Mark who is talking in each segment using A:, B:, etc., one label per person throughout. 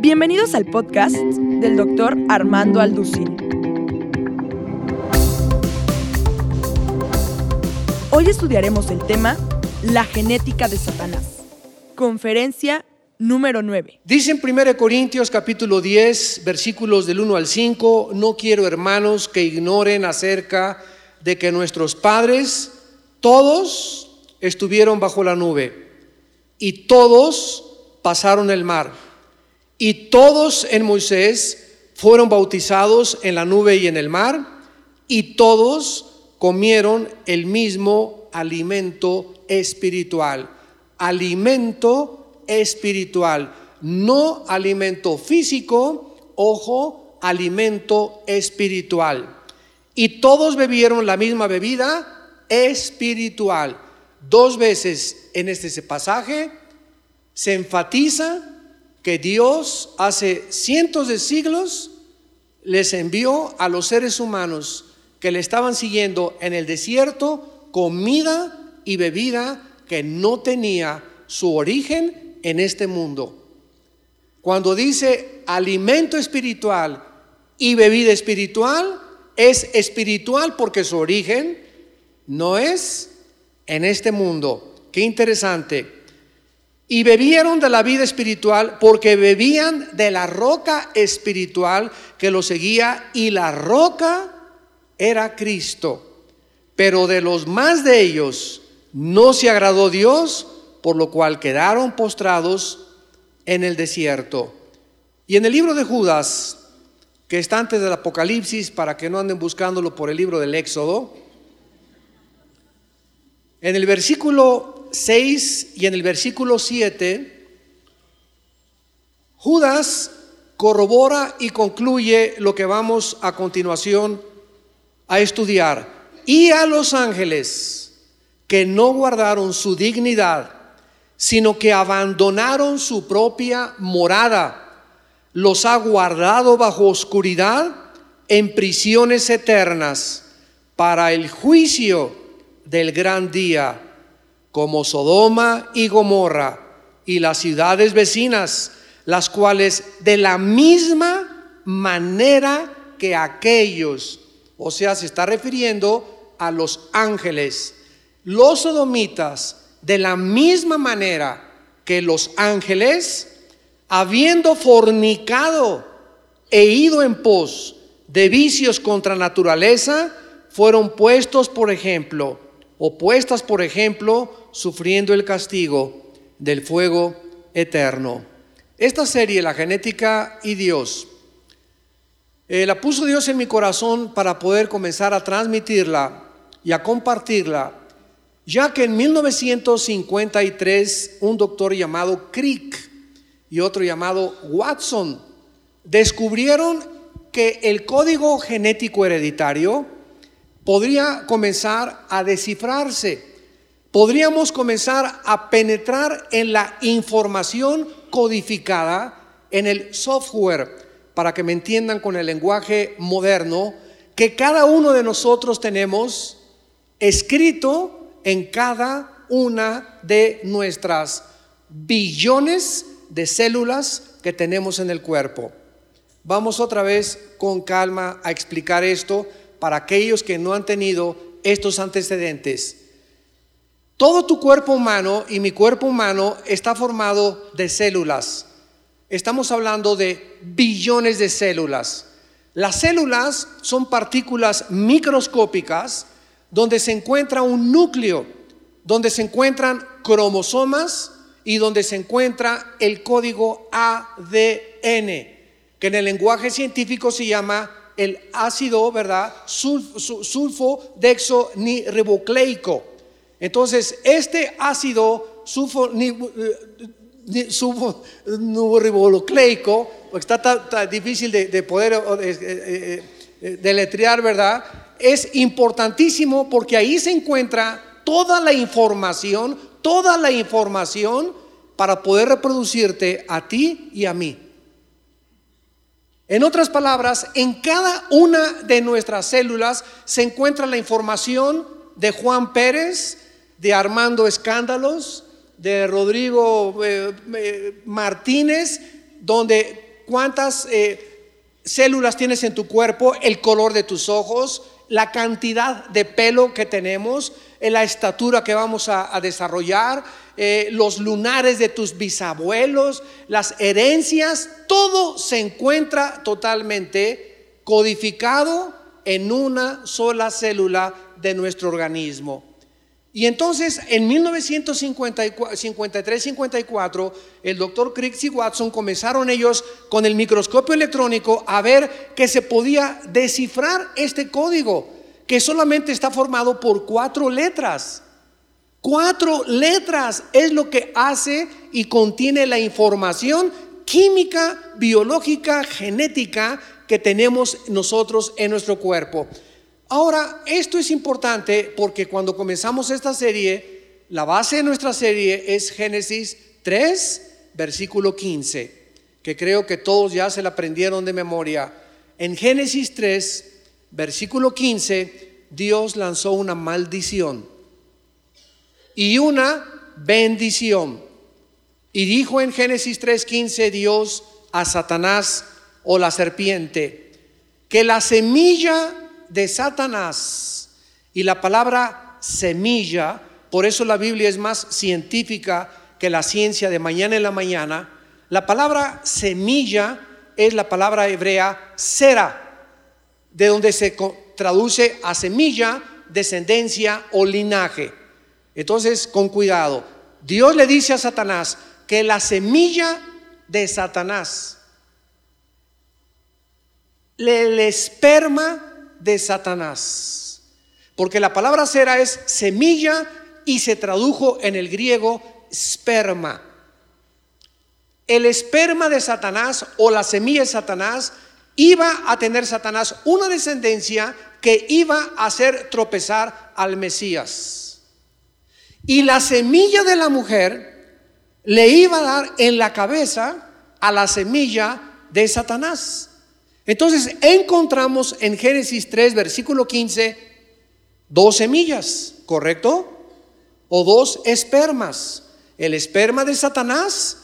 A: Bienvenidos al podcast del doctor Armando Alducin. Hoy estudiaremos el tema La genética de Satanás. Conferencia número 9.
B: Dice en 1 Corintios capítulo 10, versículos del 1 al 5, no quiero hermanos que ignoren acerca de que nuestros padres todos estuvieron bajo la nube y todos pasaron el mar y todos en Moisés fueron bautizados en la nube y en el mar y todos comieron el mismo alimento espiritual. Alimento espiritual, no alimento físico, ojo, alimento espiritual. Y todos bebieron la misma bebida espiritual. Dos veces en este pasaje se enfatiza que Dios hace cientos de siglos les envió a los seres humanos que le estaban siguiendo en el desierto comida y bebida que no tenía su origen en este mundo. Cuando dice alimento espiritual y bebida espiritual, es espiritual porque su origen no es en este mundo. Qué interesante. Y bebieron de la vida espiritual porque bebían de la roca espiritual que los seguía y la roca era Cristo. Pero de los más de ellos no se agradó Dios por lo cual quedaron postrados en el desierto. Y en el libro de Judas, que está antes del Apocalipsis, para que no anden buscándolo por el libro del Éxodo, en el versículo 6 y en el versículo 7, Judas corrobora y concluye lo que vamos a continuación a estudiar. Y a los ángeles que no guardaron su dignidad, sino que abandonaron su propia morada. Los ha guardado bajo oscuridad en prisiones eternas para el juicio del gran día, como Sodoma y Gomorra y las ciudades vecinas, las cuales de la misma manera que aquellos, o sea, se está refiriendo a los ángeles, los sodomitas, de la misma manera que los ángeles, habiendo fornicado e ido en pos de vicios contra naturaleza, fueron puestos por ejemplo, o puestas por ejemplo, sufriendo el castigo del fuego eterno. Esta serie, La genética y Dios, eh, la puso Dios en mi corazón para poder comenzar a transmitirla y a compartirla ya que en 1953 un doctor llamado Crick y otro llamado Watson descubrieron que el código genético hereditario podría comenzar a descifrarse. Podríamos comenzar a penetrar en la información codificada en el software, para que me entiendan con el lenguaje moderno, que cada uno de nosotros tenemos escrito en cada una de nuestras billones de células que tenemos en el cuerpo. Vamos otra vez con calma a explicar esto para aquellos que no han tenido estos antecedentes. Todo tu cuerpo humano y mi cuerpo humano está formado de células. Estamos hablando de billones de células. Las células son partículas microscópicas donde se encuentra un núcleo, donde se encuentran cromosomas y donde se encuentra el código ADN, que en el lenguaje científico se llama el ácido, ¿verdad? Sulfo, dexo ni ribocleico. Entonces, este ácido sulfo ni, eh, ribocleico, está tan, difícil de, poder eh, eh, deletrear, ¿verdad? es importantísimo porque ahí se encuentra toda la información, toda la información para poder reproducirte a ti y a mí. En otras palabras, en cada una de nuestras células se encuentra la información de Juan Pérez, de Armando Escándalos, de Rodrigo eh, eh, Martínez, donde cuántas eh, células tienes en tu cuerpo, el color de tus ojos, la cantidad de pelo que tenemos, la estatura que vamos a, desarrollar, eh, los lunares de tus bisabuelos, las herencias, todo se encuentra totalmente codificado en una sola célula de nuestro organismo. Y entonces en 1953-54 el doctor Crix y Watson comenzaron ellos con el microscopio electrónico a ver que se podía descifrar este código, que solamente está formado por cuatro letras. Cuatro letras es lo que hace y contiene la información química, biológica, genética que tenemos nosotros en nuestro cuerpo. Ahora, esto es importante porque cuando comenzamos esta serie, la base de nuestra serie es Génesis 3, versículo 15, que creo que todos ya se la aprendieron de memoria. En Génesis 3, versículo 15, Dios lanzó una maldición y una bendición. Y dijo en Génesis 3:15 Dios a Satanás o la serpiente, que la semilla de Satanás. Y la palabra semilla, por eso la Biblia es más científica que la ciencia de mañana en la mañana. La palabra semilla es la palabra hebrea sera, de donde se traduce a semilla, descendencia o linaje. Entonces, con cuidado. Dios le dice a Satanás que la semilla de Satanás, el esperma de Satanás. Porque la palabra cera es semilla y se tradujo en el griego esperma. El esperma de Satanás o la semilla de Satanás iba a tener Satanás una descendencia que iba a hacer tropezar al Mesías. Y la semilla de la mujer le iba a dar en la cabeza a la semilla de Satanás. Entonces encontramos en Génesis 3, versículo 15, dos semillas, ¿correcto? O dos espermas. El esperma de Satanás,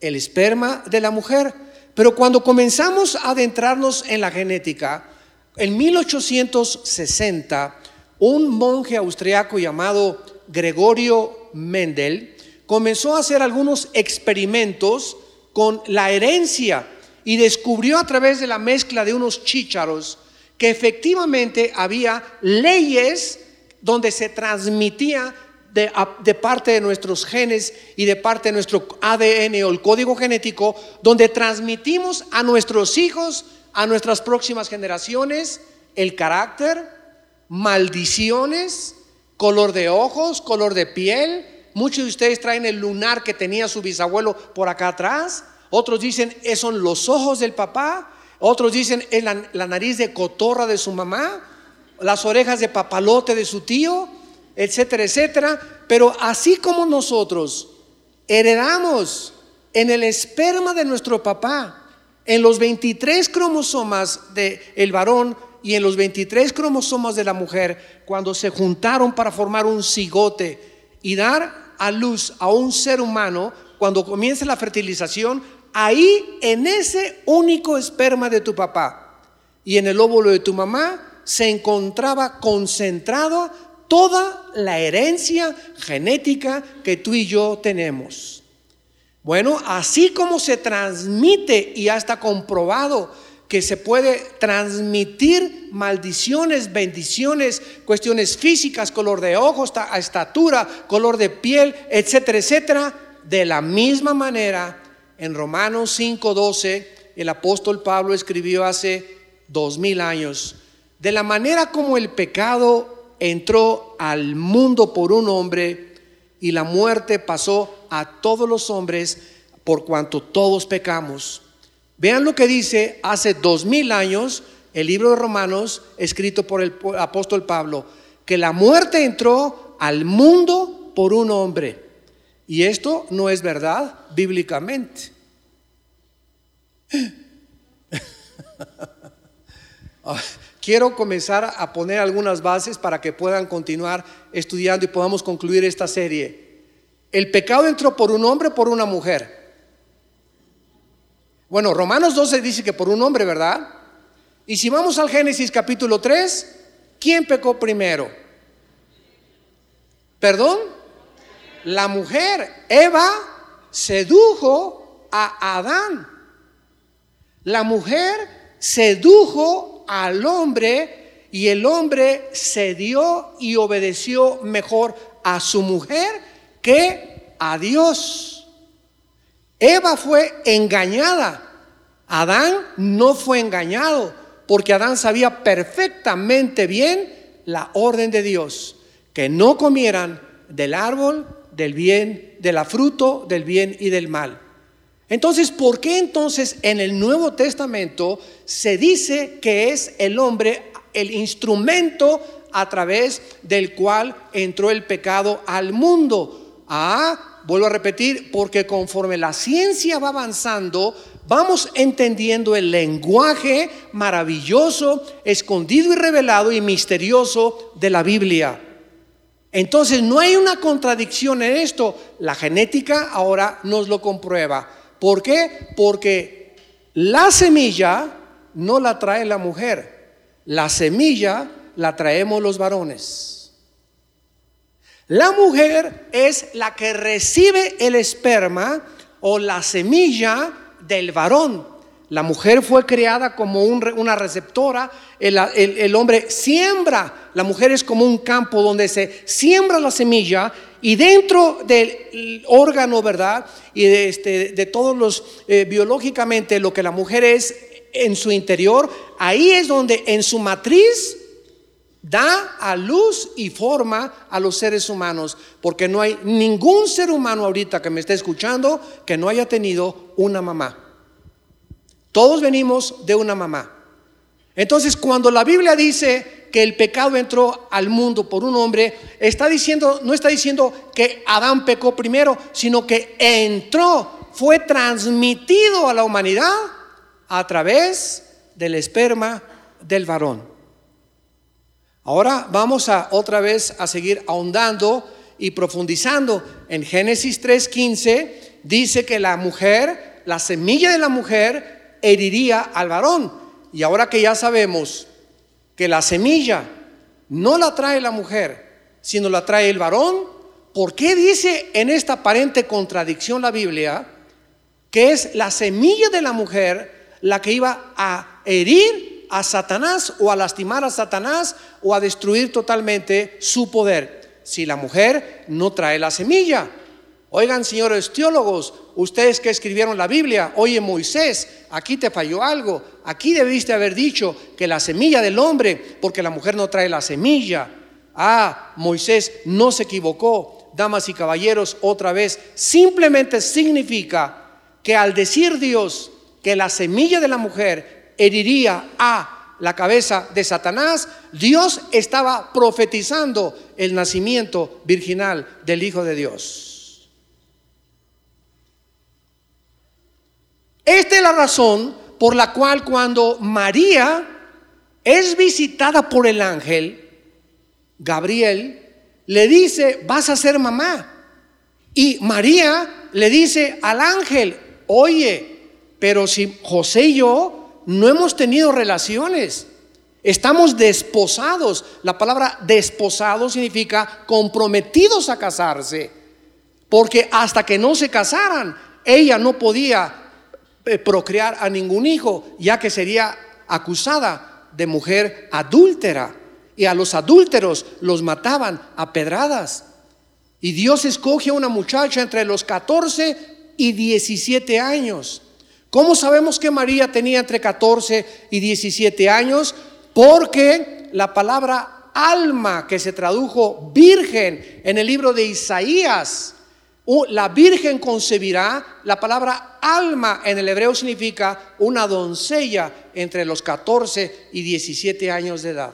B: el esperma de la mujer. Pero cuando comenzamos a adentrarnos en la genética, en 1860, un monje austriaco llamado Gregorio Mendel comenzó a hacer algunos experimentos con la herencia y descubrió a través de la mezcla de unos chícharos que efectivamente había leyes donde se transmitía de, de, parte de nuestros genes y de parte de nuestro ADN o el código genético, donde transmitimos a nuestros hijos, a nuestras próximas generaciones, el carácter, maldiciones, color de ojos, color de piel. Muchos de ustedes traen el lunar que tenía su bisabuelo por acá atrás. Otros dicen, son los ojos del papá. Otros dicen, es la, nariz de cotorra de su mamá. Las orejas de papalote de su tío, etcétera, etcétera. Pero así como nosotros heredamos en el esperma de nuestro papá, en los 23 cromosomas del el varón y en los 23 cromosomas de la mujer, cuando se juntaron para formar un cigote y dar a luz a un ser humano, cuando comienza la fertilización, ahí en ese único esperma de tu papá y en el óvulo de tu mamá se encontraba concentrado toda la herencia genética que tú y yo tenemos. Bueno, así como se transmite y ya está comprobado que se puede transmitir maldiciones, bendiciones, cuestiones físicas, color de ojos, estatura, color de piel, etcétera, etcétera, de la misma manera en Romanos 5:12, el apóstol Pablo escribió hace dos mil años, de la manera como el pecado entró al mundo por un hombre y la muerte pasó a todos los hombres por cuanto todos pecamos. Vean lo que dice hace dos mil años el libro de Romanos, escrito por el apóstol Pablo, que la muerte entró al mundo por un hombre. Y esto no es verdad bíblicamente. Quiero comenzar a poner algunas bases para que puedan continuar estudiando y podamos concluir esta serie. El pecado entró por un hombre, por una mujer. Bueno, Romanos 12 dice que por un hombre, ¿verdad? Y si vamos al Génesis capítulo 3, ¿quién pecó primero? ¿Perdón? La mujer, Eva, sedujo a Adán. La mujer sedujo al hombre y el hombre cedió y obedeció mejor a su mujer que a Dios. Eva fue engañada. Adán no fue engañado porque Adán sabía perfectamente bien la orden de Dios, que no comieran del árbol del bien, de la fruto del bien y del mal. Entonces, ¿por qué entonces en el Nuevo Testamento se dice que es el hombre el instrumento a través del cual entró el pecado al mundo? Ah, vuelvo a repetir, porque conforme la ciencia va avanzando, vamos entendiendo el lenguaje maravilloso, escondido y revelado y misterioso de la Biblia. Entonces no hay una contradicción en esto. La genética ahora nos lo comprueba. ¿Por qué? Porque la semilla no la trae la mujer, la semilla la traemos los varones. La mujer es la que recibe el esperma o la semilla del varón. La mujer fue creada como una receptora, el, hombre siembra, la mujer es como un campo donde se siembra la semilla y dentro del órgano, ¿verdad? Y de, este, de todos los, eh, biológicamente, lo que la mujer es en su interior, ahí es donde en su matriz da a luz y forma a los seres humanos, porque no hay ningún ser humano ahorita que me esté escuchando que no haya tenido una mamá. Todos venimos de una mamá. Entonces, cuando la Biblia dice que el pecado entró al mundo por un hombre, está diciendo, no está diciendo que Adán pecó primero, sino que entró, fue transmitido a la humanidad a través del esperma del varón. Ahora vamos a otra vez a seguir ahondando y profundizando. En Génesis 3:15 dice que la mujer, la semilla de la mujer heriría al varón. Y ahora que ya sabemos que la semilla no la trae la mujer, sino la trae el varón, ¿por qué dice en esta aparente contradicción la Biblia que es la semilla de la mujer la que iba a herir a Satanás o a lastimar a Satanás o a destruir totalmente su poder? Si la mujer no trae la semilla. Oigan, señores teólogos, ustedes que escribieron la Biblia, oye Moisés, aquí te falló algo, aquí debiste haber dicho que la semilla del hombre, porque la mujer no trae la semilla. Ah, Moisés no se equivocó, damas y caballeros, otra vez, simplemente significa que al decir Dios que la semilla de la mujer heriría a la cabeza de Satanás, Dios estaba profetizando el nacimiento virginal del Hijo de Dios. Esta es la razón por la cual cuando María es visitada por el ángel, Gabriel, le dice, vas a ser mamá. Y María le dice al ángel, oye, pero si José y yo no hemos tenido relaciones, estamos desposados. La palabra desposado significa comprometidos a casarse, porque hasta que no se casaran, ella no podía eh, procrear a ningún hijo, ya que sería acusada de mujer adúltera. Y a los adúlteros los mataban a pedradas. Y Dios escoge a una muchacha entre los 14 y 17 años. ¿Cómo sabemos que María tenía entre 14 y 17 años? Porque la palabra alma que se tradujo virgen en el libro de Isaías la virgen concebirá, la palabra alma en el hebreo significa una doncella entre los 14 y 17 años de edad.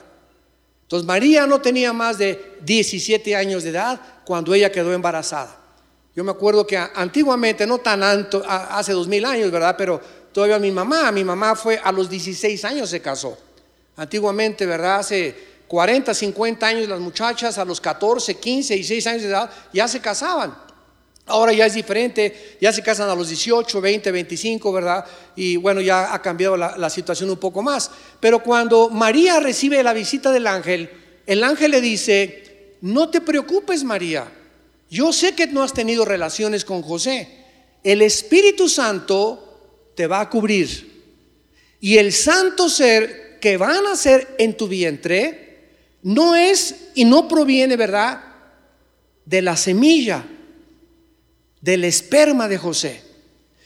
B: Entonces María no tenía más de 17 años de edad cuando ella quedó embarazada. Yo me acuerdo que antiguamente, no tan alto, hace dos mil años, ¿verdad? Pero todavía mi mamá, mi mamá fue a los 16 años se casó. Antiguamente, ¿verdad? Hace 40, 50 años las muchachas a los 14, 15, 16 años de edad ya se casaban. Ahora ya es diferente, ya se casan a los 18, 20, 25, ¿verdad? Y bueno, ya ha cambiado la, situación un poco más. Pero cuando María recibe la visita del ángel, el ángel le dice, no te preocupes María, yo sé que no has tenido relaciones con José, el Espíritu Santo te va a cubrir. Y el santo ser que van a nacer en tu vientre no es y no proviene, ¿verdad? De la semilla del esperma de José,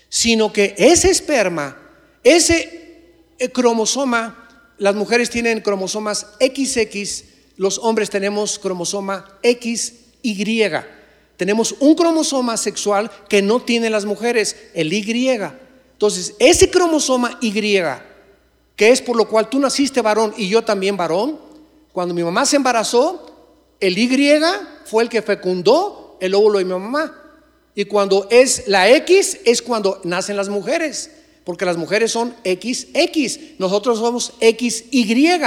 B: sino que ese esperma, ese eh, cromosoma, las mujeres tienen cromosomas XX, los hombres tenemos cromosoma XY. Tenemos un cromosoma sexual que no tienen las mujeres, el Y. Entonces, ese cromosoma Y, que es por lo cual tú naciste varón y yo también varón, cuando mi mamá se embarazó, el Y fue el que fecundó el óvulo de mi mamá. Y cuando es la X es cuando nacen las mujeres, porque las mujeres son XX, nosotros somos XY.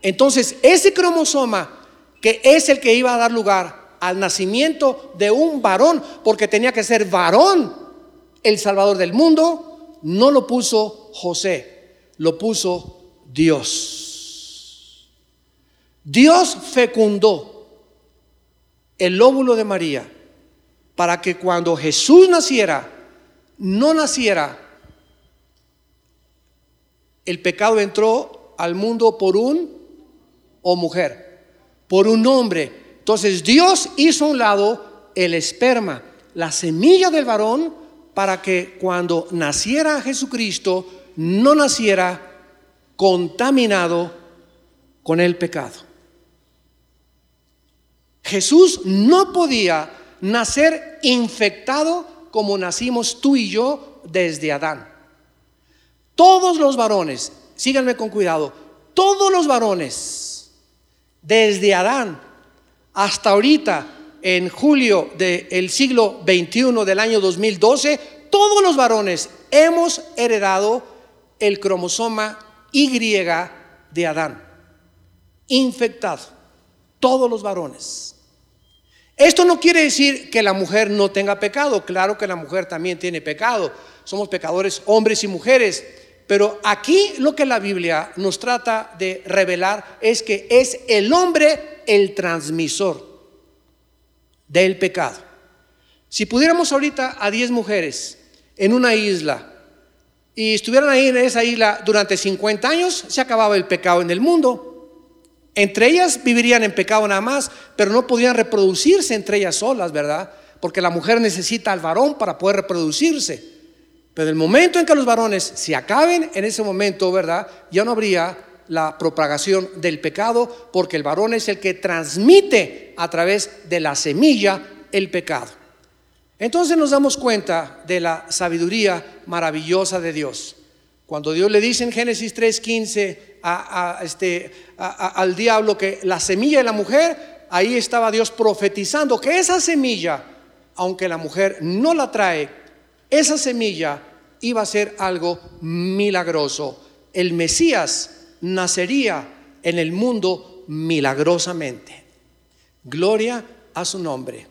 B: Entonces, ese cromosoma, que es el que iba a dar lugar al nacimiento de un varón, porque tenía que ser varón el Salvador del mundo, no lo puso José, lo puso Dios. Dios fecundó el óvulo de María para que cuando Jesús naciera, no naciera, el pecado entró al mundo por un o mujer, por un hombre. Entonces Dios hizo a un lado el esperma, la semilla del varón, para que cuando naciera Jesucristo, no naciera contaminado con el pecado. Jesús no podía nacer infectado como nacimos tú y yo desde Adán. Todos los varones, síganme con cuidado, todos los varones, desde Adán hasta ahorita, en julio del siglo XXI del año 2012, todos los varones hemos heredado el cromosoma Y de Adán, infectado, todos los varones. Esto no quiere decir que la mujer no tenga pecado, claro que la mujer también tiene pecado, somos pecadores hombres y mujeres, pero aquí lo que la Biblia nos trata de revelar es que es el hombre el transmisor del pecado. Si pudiéramos ahorita a 10 mujeres en una isla y estuvieran ahí en esa isla durante 50 años, se acababa el pecado en el mundo. Entre ellas vivirían en pecado nada más, pero no podrían reproducirse entre ellas solas, ¿verdad? Porque la mujer necesita al varón para poder reproducirse. Pero el momento en que los varones se acaben, en ese momento, ¿verdad? Ya no habría la propagación del pecado, porque el varón es el que transmite a través de la semilla el pecado. Entonces nos damos cuenta de la sabiduría maravillosa de Dios. Cuando Dios le dice en Génesis 3:15 a, este, al diablo que la semilla de la mujer, ahí estaba Dios profetizando que esa semilla, aunque la mujer no la trae, esa semilla iba a ser algo milagroso. El Mesías nacería en el mundo milagrosamente. Gloria a su nombre.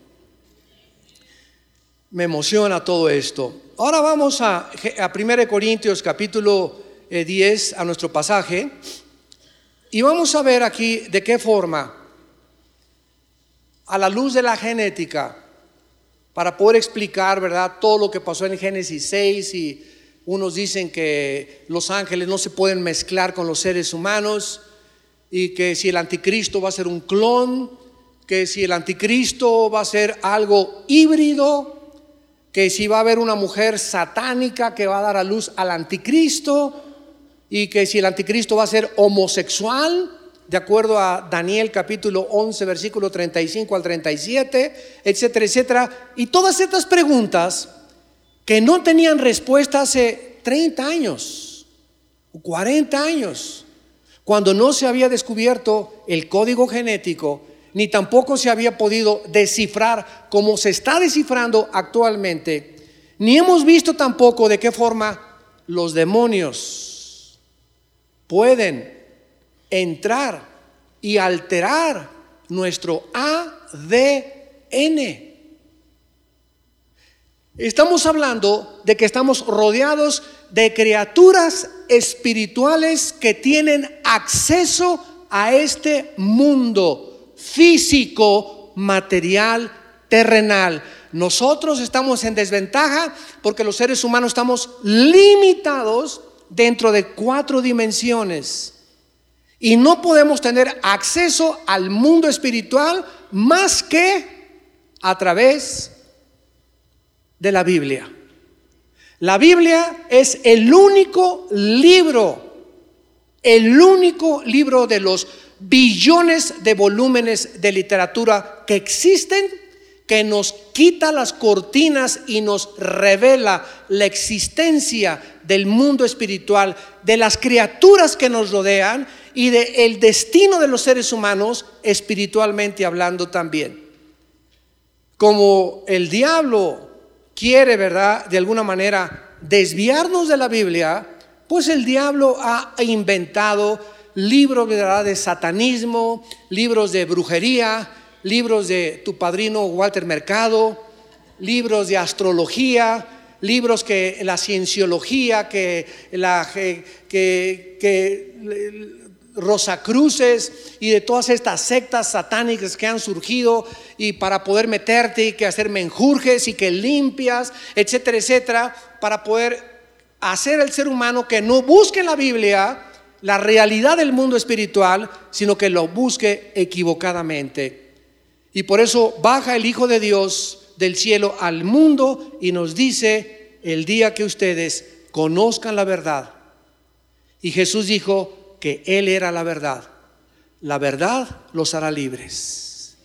B: Me emociona todo esto. Ahora vamos a, a 1 Corintios capítulo 10, eh, a nuestro pasaje, y vamos a ver aquí de qué forma, a la luz de la genética, para poder explicar, ¿verdad?, todo lo que pasó en Génesis 6 y unos dicen que los ángeles no se pueden mezclar con los seres humanos y que si el anticristo va a ser un clon, que si el anticristo va a ser algo híbrido, que si va a haber una mujer satánica que va a dar a luz al anticristo y que si el anticristo va a ser homosexual, de acuerdo a Daniel capítulo 11, versículo 35 al 37, etcétera, etcétera. Y todas estas preguntas que no tenían respuesta hace 30 años, 40 años, cuando no se había descubierto el código genético ni tampoco se había podido descifrar como se está descifrando actualmente, ni hemos visto tampoco de qué forma los demonios pueden entrar y alterar nuestro ADN. Estamos hablando de que estamos rodeados de criaturas espirituales que tienen acceso a este mundo físico, material, terrenal. Nosotros estamos en desventaja porque los seres humanos estamos limitados dentro de cuatro dimensiones. Y no podemos tener acceso al mundo espiritual más que a través de la Biblia. La Biblia es el único libro, el único libro de los billones de volúmenes de literatura que existen que nos quita las cortinas y nos revela la existencia del mundo espiritual, de las criaturas que nos rodean y del el destino de los seres humanos espiritualmente hablando también. Como el diablo quiere, ¿verdad?, de alguna manera desviarnos de la Biblia, pues el diablo ha inventado libros de satanismo, libros de brujería, libros de tu padrino Walter Mercado, libros de astrología, libros que la cienciología, que la que, que Rosacruces y de todas estas sectas satánicas que han surgido y para poder meterte y que hacer menjurjes y que limpias, etcétera, etcétera, para poder hacer al ser humano que no busque en la Biblia la realidad del mundo espiritual, sino que lo busque equivocadamente. Y por eso baja el Hijo de Dios del cielo al mundo y nos dice el día que ustedes conozcan la verdad. Y Jesús dijo que Él era la verdad. La verdad los hará libres.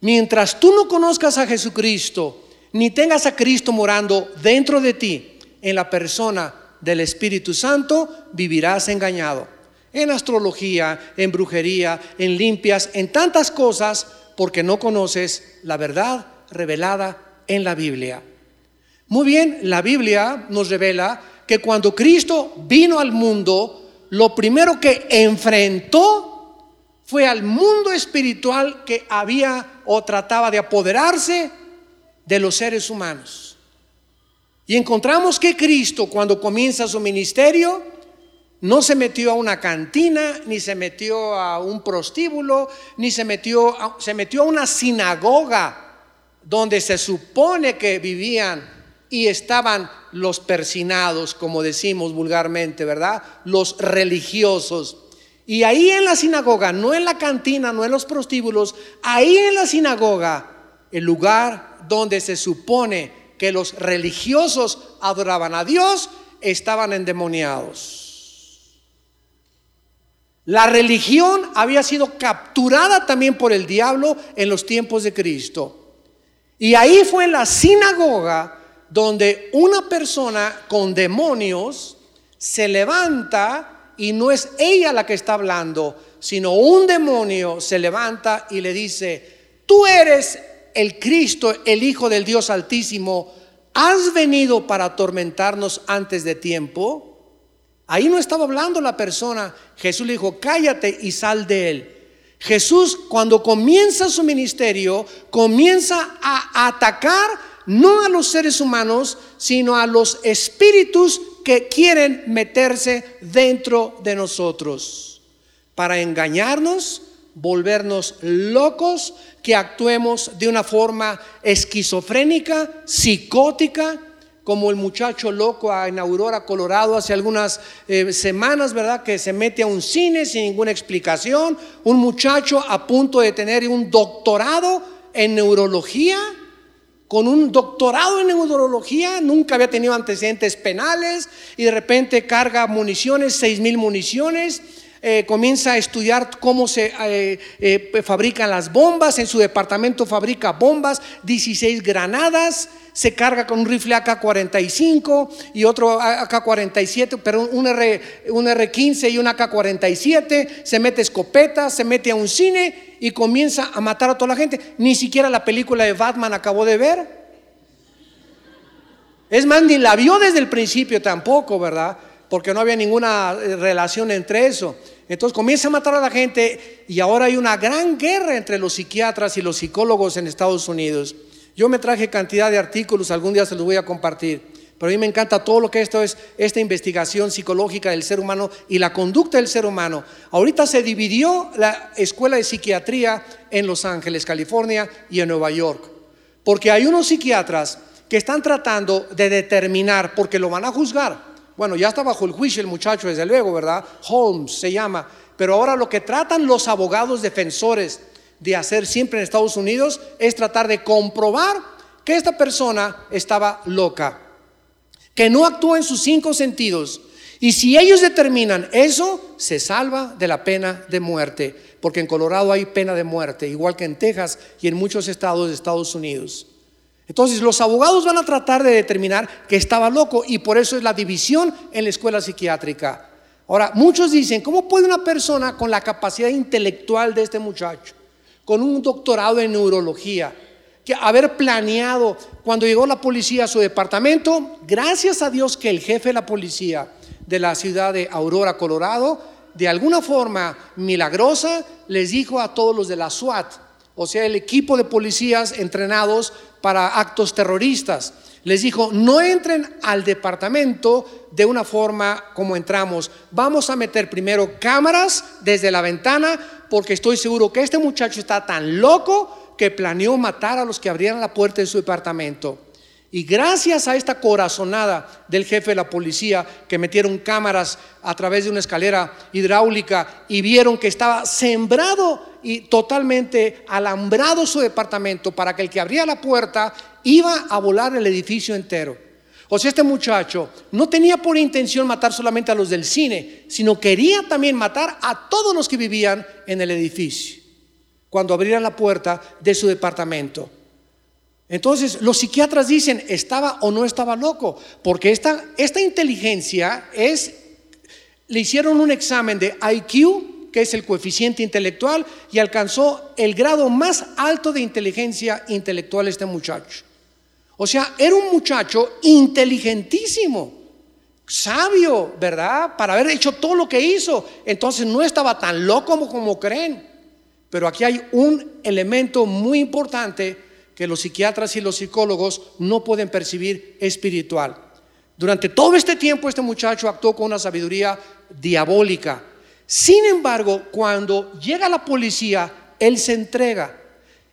B: Mientras tú no conozcas a Jesucristo, ni tengas a Cristo morando dentro de ti, en la persona del Espíritu Santo, vivirás engañado. En astrología, en brujería, en limpias, en tantas cosas porque no conoces la verdad revelada en la Biblia. Muy bien, la Biblia nos revela que cuando Cristo vino al mundo, lo primero que enfrentó fue al mundo espiritual que había o trataba de apoderarse de los seres humanos. Y encontramos que Cristo cuando comienza su ministerio, no se metió a una cantina, ni se metió a un prostíbulo, ni se metió a, se metió a una sinagoga donde se supone que vivían y estaban los persinados, como decimos vulgarmente, ¿verdad? Los religiosos. Y ahí en la sinagoga, no en la cantina, no en los prostíbulos, ahí en la sinagoga, el lugar donde se supone que los religiosos adoraban a Dios, estaban endemoniados. La religión había sido capturada también por el diablo en los tiempos de Cristo. Y ahí fue en la sinagoga donde una persona con demonios se levanta y no es ella la que está hablando, sino un demonio se levanta y le dice, tú eres el Cristo, el Hijo del Dios Altísimo, ¿has venido para atormentarnos antes de tiempo? Ahí no estaba hablando la persona. Jesús le dijo, cállate y sal de él. Jesús cuando comienza su ministerio, comienza a atacar no a los seres humanos, sino a los espíritus que quieren meterse dentro de nosotros para engañarnos, volvernos locos, que actuemos de una forma esquizofrénica, psicótica, como el muchacho loco en Aurora, Colorado, hace algunas eh, semanas, ¿verdad? Que se mete a un cine sin ninguna explicación. Un muchacho a punto de tener un doctorado en neurología, con un doctorado en neurología, nunca había tenido antecedentes penales y de repente carga municiones, seis mil municiones. Eh, comienza a estudiar cómo se eh, fabrican las bombas, en su departamento fabrica bombas, 16 granadas, se carga con un rifle AK-45 y otro AK-47, pero un, R, un R-15 y un AK-47, se mete escopeta, se mete a un cine y comienza a matar a toda la gente. Ni siquiera la película de Batman acabó de ver. Es más, ni la vio desde el principio tampoco, ¿verdad? Porque no había ninguna eh, relación entre eso. Entonces comienza a matar a la gente y ahora hay una gran guerra entre los psiquiatras y los psicólogos en Estados Unidos. Yo me traje cantidad de artículos, algún día se los voy a compartir. Pero a mí me encanta todo lo que esto es, esta investigación psicológica del ser humano y la conducta del ser humano. Ahorita se dividió la escuela de psiquiatría en Los Ángeles, California y en Nueva York. Porque hay unos psiquiatras que están tratando de determinar, porque lo van a juzgar. Bueno, ya está bajo el juicio el muchacho, desde luego, ¿verdad? Holmes se llama. Pero ahora lo que tratan los abogados defensores de hacer siempre en Estados Unidos es tratar de comprobar que esta persona estaba loca que no actúa en sus cinco sentidos. Y si ellos determinan eso, se salva de la pena de muerte, porque en Colorado hay pena de muerte, igual que en Texas y en muchos estados de Estados Unidos. Entonces los abogados van a tratar de determinar que estaba loco y por eso es la división en la escuela psiquiátrica. Ahora, muchos dicen, ¿cómo puede una persona con la capacidad intelectual de este muchacho, con un doctorado en neurología, que haber planeado cuando llegó la policía a su departamento, gracias a Dios que el jefe de la policía de la ciudad de Aurora, Colorado, de alguna forma milagrosa, les dijo a todos los de la SWAT, o sea, el equipo de policías entrenados para actos terroristas, les dijo, no entren al departamento de una forma como entramos. Vamos a meter primero cámaras desde la ventana porque estoy seguro que este muchacho está tan loco que planeó matar a los que abrieran la puerta de su departamento. Y gracias a esta corazonada del jefe de la policía, que metieron cámaras a través de una escalera hidráulica y vieron que estaba sembrado y totalmente alambrado su departamento para que el que abría la puerta iba a volar el edificio entero. O sea, este muchacho no tenía por intención matar solamente a los del cine, sino quería también matar a todos los que vivían en el edificio cuando abrieran la puerta de su departamento. Entonces, los psiquiatras dicen, ¿estaba o no estaba loco? Porque esta, esta inteligencia es, le hicieron un examen de IQ, que es el coeficiente intelectual, y alcanzó el grado más alto de inteligencia intelectual este muchacho. O sea, era un muchacho inteligentísimo, sabio, ¿verdad? Para haber hecho todo lo que hizo. Entonces no estaba tan loco como, como creen. Pero aquí hay un elemento muy importante que los psiquiatras y los psicólogos no pueden percibir espiritual. Durante todo este tiempo este muchacho actuó con una sabiduría diabólica. Sin embargo, cuando llega la policía, él se entrega.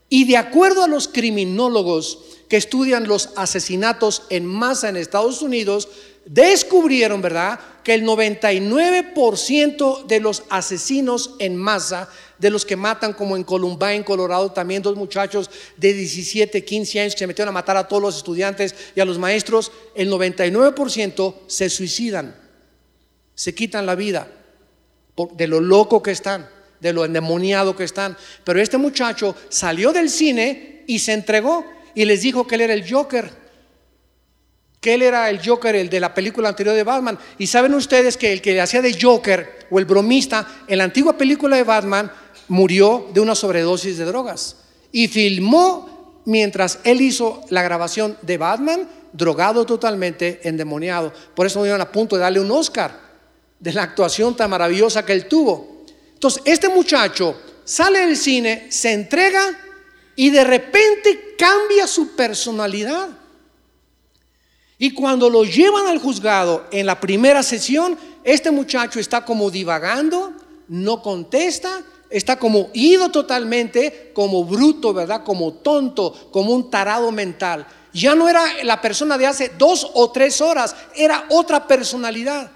B: Y de acuerdo a los criminólogos que estudian los asesinatos en masa en Estados Unidos, descubrieron, ¿verdad?, que el 99% de los asesinos en masa, de los que matan como en Columbine, Colorado, también dos muchachos de 17, 15 años que se metieron a matar a todos los estudiantes y a los maestros, el 99% se suicidan, se quitan la vida de lo loco que están, de lo endemoniado que están. Pero este muchacho salió del cine y se entregó y les dijo que él era el Joker que él era el Joker, el de la película anterior de Batman. Y saben ustedes que el que hacía de Joker o el bromista en la antigua película de Batman murió de una sobredosis de drogas. Y filmó mientras él hizo la grabación de Batman, drogado totalmente, endemoniado. Por eso iban a punto de darle un Oscar de la actuación tan maravillosa que él tuvo. Entonces, este muchacho sale del cine, se entrega y de repente cambia su personalidad. Y cuando lo llevan al juzgado en la primera sesión, este muchacho está como divagando, no contesta, está como ido totalmente, como bruto, ¿verdad? Como tonto, como un tarado mental. Ya no era la persona de hace dos o tres horas, era otra personalidad.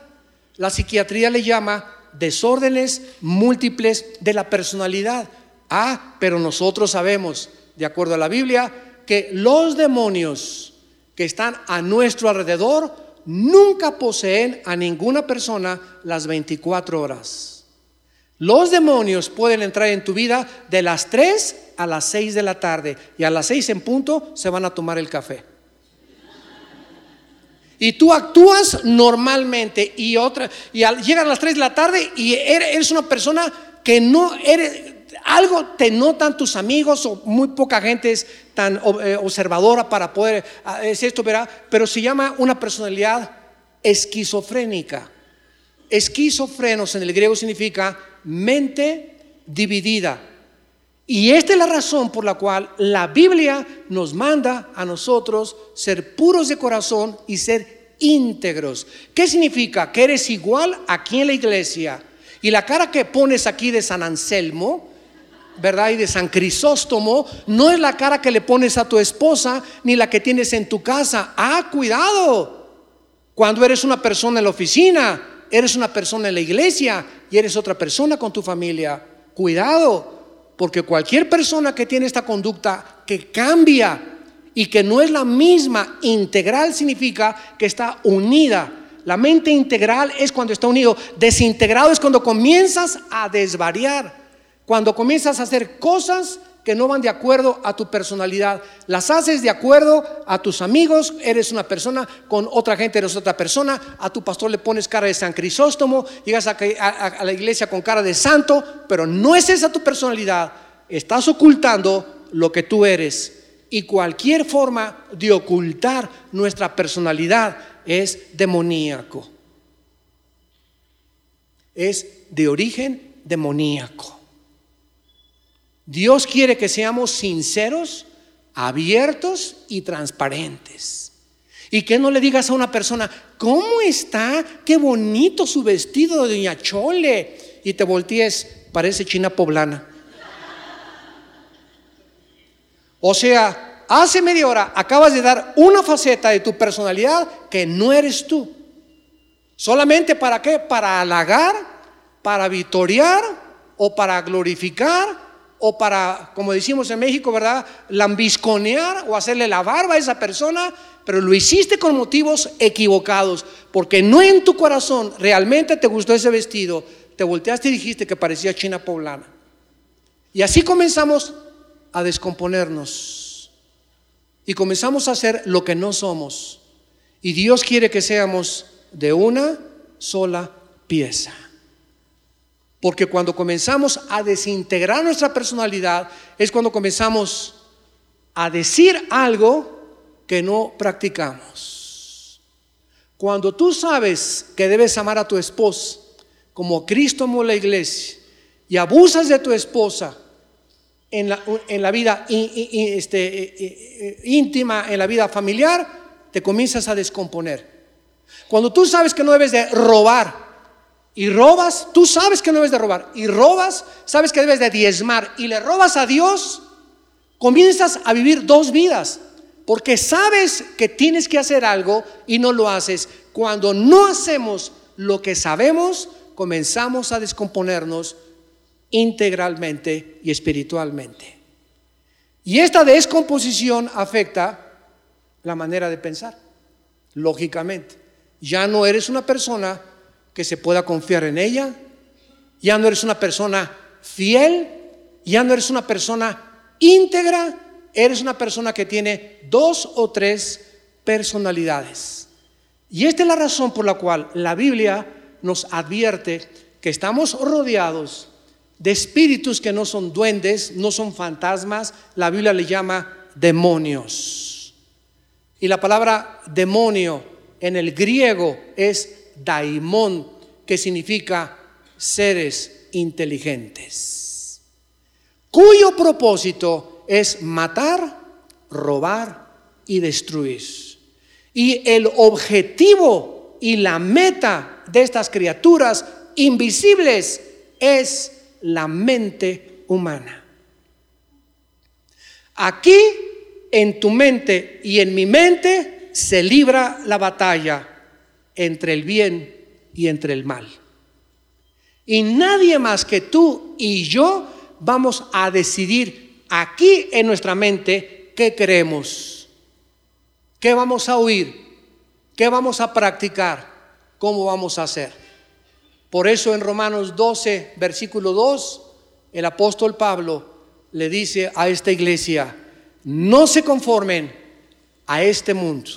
B: La psiquiatría le llama desórdenes múltiples de la personalidad. Ah, pero nosotros sabemos, de acuerdo a la Biblia, que los demonios que están a nuestro alrededor nunca poseen a ninguna persona las 24 horas. Los demonios pueden entrar en tu vida de las 3 a las 6 de la tarde y a las 6 en punto se van a tomar el café. Y tú actúas normalmente y otra y llegan a las 3 de la tarde y eres una persona que no eres algo te notan tus amigos o muy poca gente es tan eh, observadora para poder hacer esto, pero se llama una personalidad esquizofrénica. Esquizofrenos en el griego significa mente dividida. Y esta es la razón por la cual la Biblia nos manda a nosotros ser puros de corazón y ser íntegros. ¿Qué significa? Que eres igual aquí en la iglesia. Y la cara que pones aquí de San Anselmo, ¿verdad? Y de San Crisóstomo, no es la cara que le pones a tu esposa ni la que tienes en tu casa. Ah, cuidado. Cuando eres una persona en la oficina, eres una persona en la iglesia y eres otra persona con tu familia. Cuidado porque cualquier persona que tiene esta conducta que cambia y que no es la misma, integral significa que está unida. La mente integral es cuando está unido. Desintegrado es cuando comienzas a desvariar. Cuando comienzas a hacer cosas que no van de acuerdo a tu personalidad. Las haces de acuerdo a tus amigos, eres una persona, con otra gente eres otra persona, a tu pastor le pones cara de San Crisóstomo, llegas a, a la iglesia con cara de santo, pero no es esa tu personalidad, estás ocultando lo que tú eres. Y cualquier forma de ocultar nuestra personalidad es demoníaco. Es de origen demoníaco. Dios quiere que seamos sinceros, abiertos y transparentes. Y que no le digas a una persona, ¿cómo está? Qué bonito su vestido de Doña Chole. Y te voltees, parece china poblana. O sea, hace media hora acabas de dar una faceta de tu personalidad que no eres tú. ¿Solamente para qué? Para halagar, para vitorear o para glorificar o para, como decimos en México, ¿verdad? Lambisconear o hacerle la barba a esa persona, pero lo hiciste con motivos equivocados, porque no en tu corazón realmente te gustó ese vestido, te volteaste y dijiste que parecía china poblana. Y así comenzamos a descomponernos y comenzamos a hacer lo que no somos. Y Dios quiere que seamos de una sola pieza. Porque cuando comenzamos a desintegrar nuestra personalidad es cuando comenzamos a decir algo que no practicamos. Cuando tú sabes que debes amar a tu esposa como Cristo amó la iglesia y abusas de tu esposa en la, vida este, íntima, en la vida familiar, te comienzas a descomponer. Cuando tú sabes que no debes de robar, y robas, tú sabes que no debes de robar, y robas, sabes que debes de diezmar, y le robas a Dios, comienzas a vivir dos vidas, porque sabes que tienes que hacer algo y no lo haces. Cuando no hacemos lo que sabemos, comenzamos a descomponernos integralmente y espiritualmente. Y esta descomposición afecta la manera de pensar, lógicamente. Ya no eres una persona que se pueda confiar en ella. Ya no eres una persona fiel, ya no eres una persona íntegra, eres una persona que tiene dos o tres personalidades. Y esta es la razón por la cual la Biblia nos advierte que estamos rodeados de espíritus que no son duendes, no son fantasmas, la Biblia le llama demonios. Y la palabra demonio en el griego es daimón, que significa seres inteligentes, cuyo propósito es matar, robar y destruir. Y el objetivo y la meta de estas criaturas invisibles es la mente humana. Aquí, en tu mente y en mi mente, se libra la batalla entre el bien y entre el mal. Y nadie más que tú y yo vamos a decidir aquí en nuestra mente qué queremos, qué vamos a oír, qué vamos a practicar, cómo vamos a hacer. Por eso en Romanos 12, versículo 2, el apóstol Pablo le dice a esta iglesia, no se conformen a este mundo.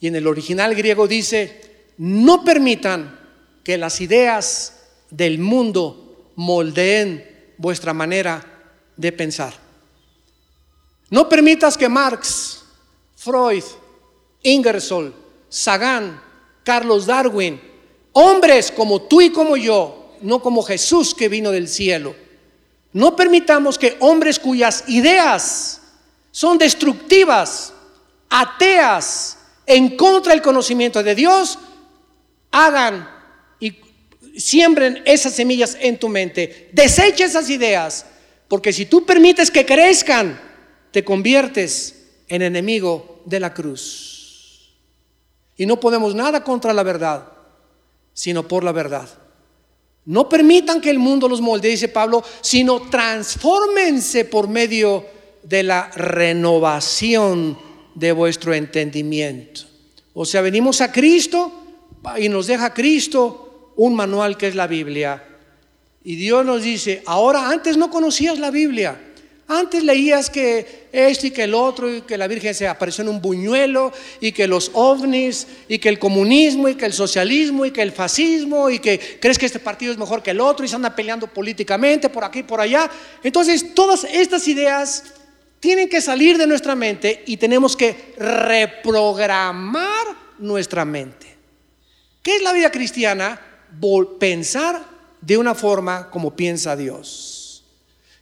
B: Y en el original griego dice, no permitan que las ideas del mundo moldeen vuestra manera de pensar. No permitas que Marx, Freud, Ingersoll, Sagan, Carlos Darwin, hombres como tú y como yo, no como Jesús que vino del cielo, No permitamos que hombres cuyas ideas son destructivas, ateas, en contra del conocimiento de Dios, hagan y siembren esas semillas en tu mente. Desecha esas ideas, porque si tú permites que crezcan, te conviertes en enemigo de la cruz. Y no podemos nada contra la verdad, sino por la verdad. No permitan que el mundo los molde, dice Pablo, sino transfórmense por medio de la renovación de vuestro entendimiento. O sea, venimos a Cristo y nos deja Cristo un manual que es la Biblia. Y Dios nos dice, ahora antes no conocías la Biblia, antes leías que esto y que el otro, y que la Virgen se apareció en un buñuelo, y que los ovnis, y que el comunismo, y que el socialismo, y que el fascismo, y que crees que este partido es mejor que el otro, y se anda peleando políticamente por aquí y por allá. Entonces, todas estas ideas tienen que salir de nuestra mente y tenemos que reprogramar nuestra mente. ¿Qué es la vida cristiana? Pensar de una forma como piensa Dios.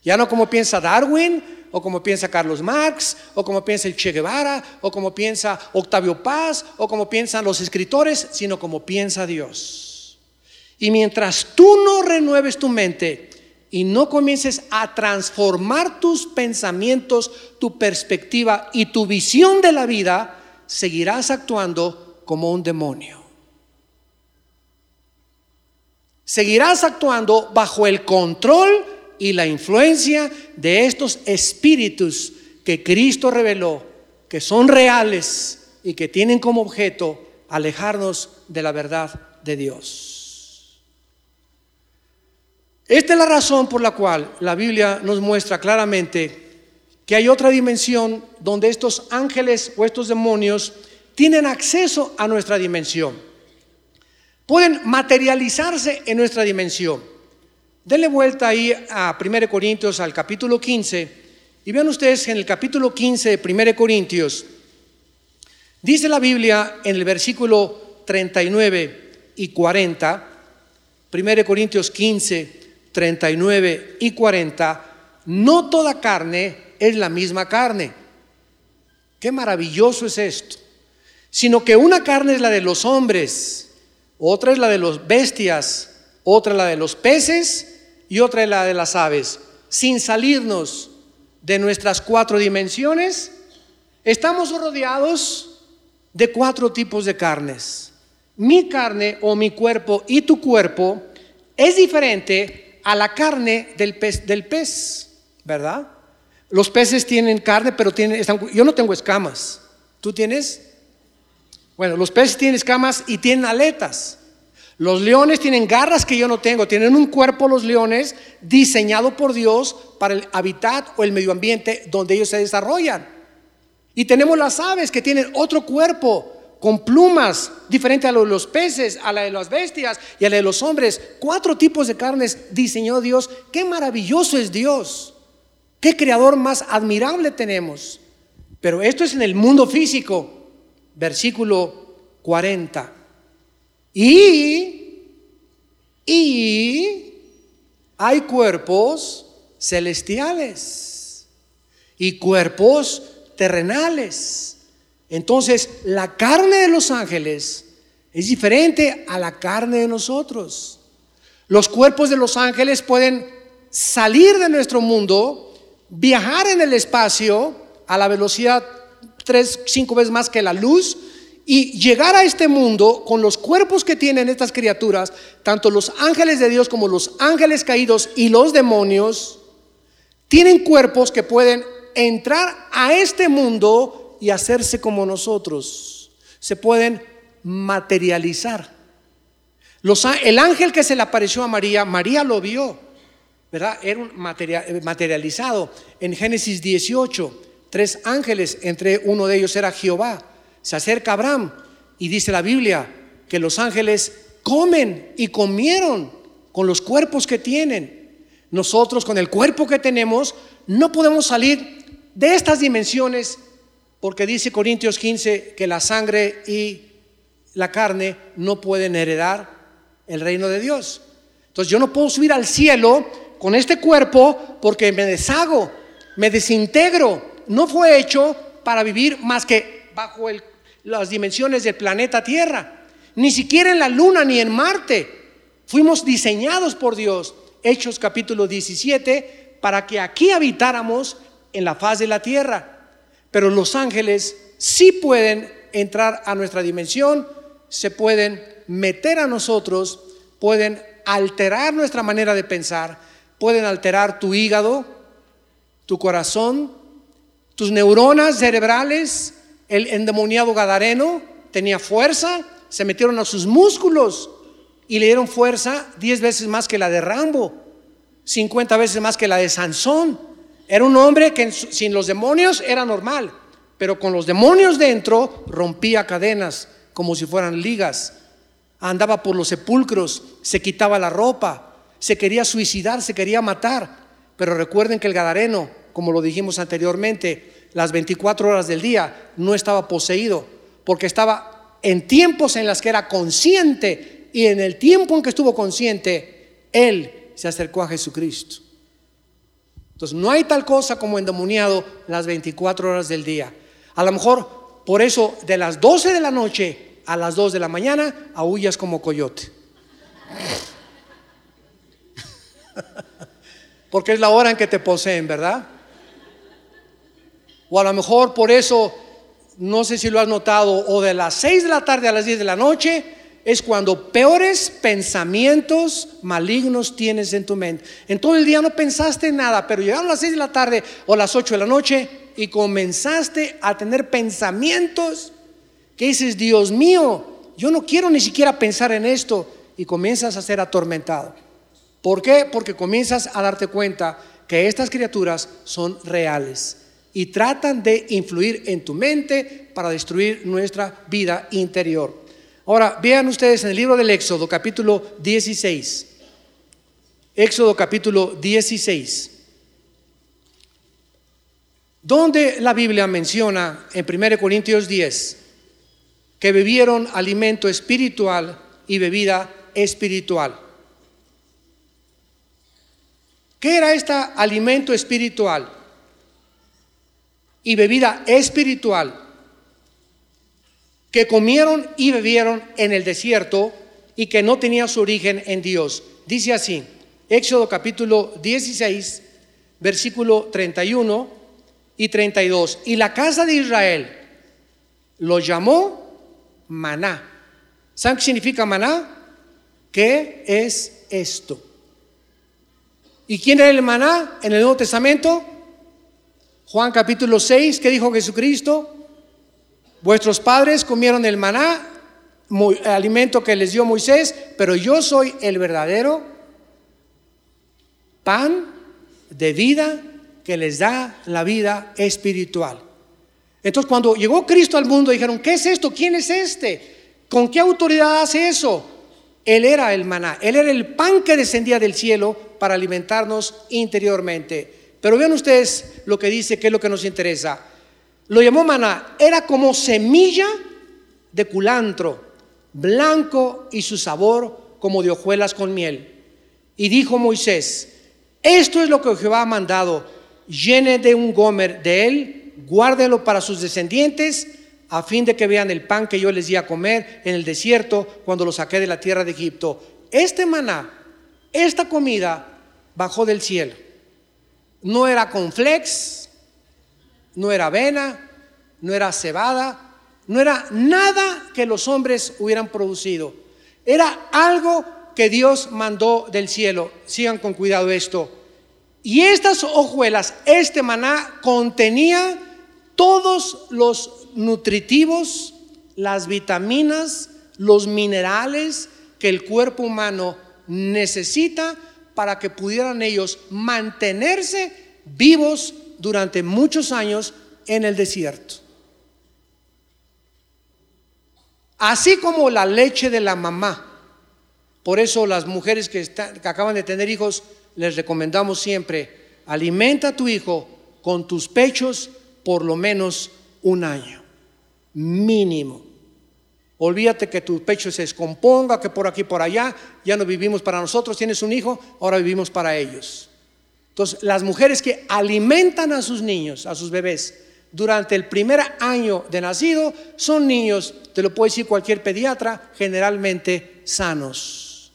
B: Ya no como piensa Darwin, o como piensa Carlos Marx, o como piensa el Che Guevara, o como piensa Octavio Paz, o como piensan los escritores, sino como piensa Dios. Y mientras tú no renueves tu mente y no comiences a transformar tus pensamientos, tu perspectiva y tu visión de la vida, seguirás actuando como un demonio. Seguirás actuando bajo el control y la influencia de estos espíritus que Cristo reveló, que son reales y que tienen como objeto alejarnos de la verdad de Dios. Esta es la razón por la cual la Biblia nos muestra claramente que hay otra dimensión donde estos ángeles o estos demonios tienen acceso a nuestra dimensión. Pueden materializarse en nuestra dimensión. Denle vuelta ahí a 1 Corintios al capítulo 15 y vean ustedes en el capítulo 15 de 1 Corintios, dice la Biblia en el versículo 39 y 40, 1 Corintios 15, 39 y 40, no toda carne es la misma carne. Qué maravilloso es esto. Sino que una carne es la de los hombres, otra es la de los bestias, otra la de los peces y otra es la de las aves. Sin salirnos de nuestras cuatro dimensiones, estamos rodeados de cuatro tipos de carnes. Mi carne o mi cuerpo y tu cuerpo es diferente a la carne del pez, del pez ¿verdad? Los peces tienen carne, pero tienen, yo no tengo escamas. ¿Tú tienes? Bueno, los peces tienen escamas y tienen aletas. Los leones tienen garras que yo no tengo, tienen un cuerpo los leones diseñado por Dios para el hábitat o el medio ambiente donde ellos se desarrollan. Y tenemos las aves que tienen otro cuerpo con plumas diferente a los peces, a la de las bestias y a la de los hombres. Cuatro tipos de carnes diseñó Dios. Qué maravilloso es Dios. Qué creador más admirable tenemos. Pero esto es en el mundo físico. Versículo 40. Y, y hay cuerpos celestiales y cuerpos terrenales. Entonces, la carne de los ángeles es diferente a la carne de nosotros. Los cuerpos de los ángeles pueden salir de nuestro mundo, viajar en el espacio a la velocidad tres, cinco veces más que la luz y llegar a este mundo con los cuerpos que tienen estas criaturas, tanto los ángeles de Dios como los ángeles caídos y los demonios, tienen cuerpos que pueden entrar a este mundo y hacerse como nosotros. Se pueden materializar. el ángel que se le apareció a María, María lo vio, ¿verdad? Era un materializado. En Génesis 18, tres ángeles, entre uno de ellos era Jehová se acerca Abraham y dice la Biblia que los ángeles comen y comieron con los cuerpos que tienen. Nosotros con el cuerpo que tenemos no podemos salir de estas dimensiones porque dice Corintios 15 que la sangre y la carne no pueden heredar el reino de Dios. Entonces yo no puedo subir al cielo con este cuerpo porque me deshago, me desintegro. No fue hecho para vivir más que bajo las dimensiones del planeta Tierra. Ni siquiera en la Luna ni en Marte. Fuimos diseñados por Dios. Hechos capítulo 17, para que aquí habitáramos en la faz de la Tierra. Pero los ángeles sí pueden entrar a nuestra dimensión, se pueden meter a nosotros, pueden alterar nuestra manera de pensar, pueden alterar tu hígado, tu corazón, tus neuronas cerebrales. El endemoniado gadareno tenía fuerza, se metieron a sus músculos y le dieron fuerza 10 veces más que la de Rambo, 50 veces más que la de Sansón. Era un hombre que sin los demonios era normal, pero con los demonios dentro rompía cadenas como si fueran ligas. Andaba por los sepulcros, se quitaba la ropa, se quería suicidar, se quería matar. Pero recuerden que el Gadareno, como lo dijimos anteriormente, las 24 horas del día no estaba poseído, porque estaba en tiempos en las que era consciente y en el tiempo en que estuvo consciente, él se acercó a Jesucristo. Entonces, no hay tal cosa como endemoniado las 24 horas del día. A lo mejor, por eso, de las 12 de la noche a las 2 de la mañana, aullas como coyote. Porque es la hora en que te poseen, ¿verdad? O a lo mejor por eso, no sé si lo has notado, o de las 6 de la tarde a las 10 de la noche, es cuando peores pensamientos malignos tienes en tu mente. En todo el día no pensaste nada, pero llegaron las 6 de la tarde o las 8 de la noche y comenzaste a tener pensamientos que dices, Dios mío, yo no quiero ni siquiera pensar en esto y comienzas a ser atormentado. ¿Por qué? Porque comienzas a darte cuenta que estas criaturas son reales y tratan de influir en tu mente para destruir nuestra vida interior. Ahora, vean ustedes en el libro del Éxodo, capítulo 16. Éxodo capítulo 16. Donde la Biblia menciona en 1 Corintios 10 que bebieron alimento espiritual y bebida espiritual. ¿Qué era este alimento espiritual y bebida espiritual? que comieron y bebieron en el desierto y que no tenía su origen en Dios. Dice así, Éxodo capítulo 16, versículo 31 y 32. Y la casa de Israel lo llamó maná. ¿Saben qué significa maná? ¿Qué es esto? ¿Y quién era el maná en el Nuevo Testamento? Juan capítulo 6, ¿qué dijo Jesucristo? Vuestros padres comieron el maná, alimento que les dio Moisés, pero yo soy el verdadero pan de vida que les da la vida espiritual. Entonces cuando llegó Cristo al mundo dijeron, ¿qué es esto? ¿Quién es este? ¿Con qué autoridad hace eso? Él era el maná, él era el pan que descendía del cielo para alimentarnos interiormente. Pero vean ustedes lo que dice, que es lo que nos interesa. Lo llamó maná. Era como semilla de culantro, blanco y su sabor como de hojuelas con miel. Y dijo Moisés, esto es lo que Jehová ha mandado, llene de un gomer de él, guárdelo para sus descendientes, a fin de que vean el pan que yo les di a comer en el desierto cuando lo saqué de la tierra de Egipto. Este maná, esta comida, bajó del cielo. No era con flex, no era avena, no era cebada, no era nada que los hombres hubieran producido. Era algo que Dios mandó del cielo. Sigan con cuidado esto. Y estas hojuelas, este maná contenía todos los nutritivos, las vitaminas, los minerales que el cuerpo humano necesita para que pudieran ellos mantenerse vivos durante muchos años en el desierto. Así como la leche de la mamá. Por eso las mujeres que, que acaban de tener hijos, les recomendamos siempre, alimenta a tu hijo con tus pechos por lo menos un año, mínimo. Olvídate que tu pecho se descomponga, que por aquí, por allá, ya no vivimos para nosotros, tienes un hijo, ahora vivimos para ellos. Entonces, las mujeres que alimentan a sus niños, a sus bebés, durante el primer año de nacido, son niños, te lo puede decir cualquier pediatra, generalmente sanos.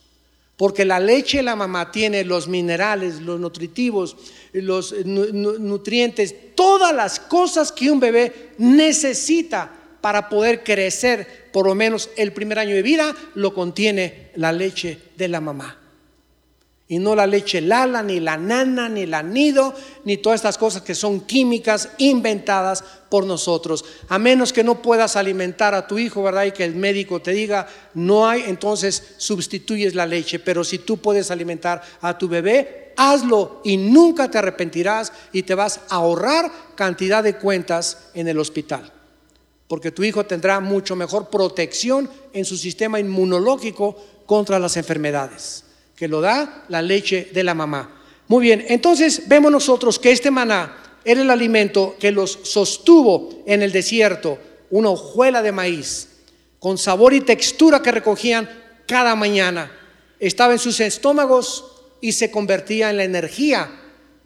B: Porque la leche de la mamá tiene los minerales, los nutritivos, los nutrientes, todas las cosas que un bebé necesita para poder crecer, por lo menos el primer año de vida, lo contiene la leche de la mamá. Y no la leche lala, ni la nana, ni la nido, ni todas estas cosas que son químicas inventadas por nosotros. A menos que no puedas alimentar a tu hijo, ¿verdad? Y que el médico te diga, no hay, entonces sustituyes la leche. Pero si tú puedes alimentar a tu bebé, hazlo y nunca te arrepentirás y te vas a ahorrar cantidad de cuentas en el hospital porque tu hijo tendrá mucho mejor protección en su sistema inmunológico contra las enfermedades, que lo da la leche de la mamá. Muy bien, entonces vemos nosotros que este maná era el alimento que los sostuvo en el desierto, una hojuela de maíz, con sabor y textura que recogían cada mañana. Estaba en sus estómagos y se convertía en la energía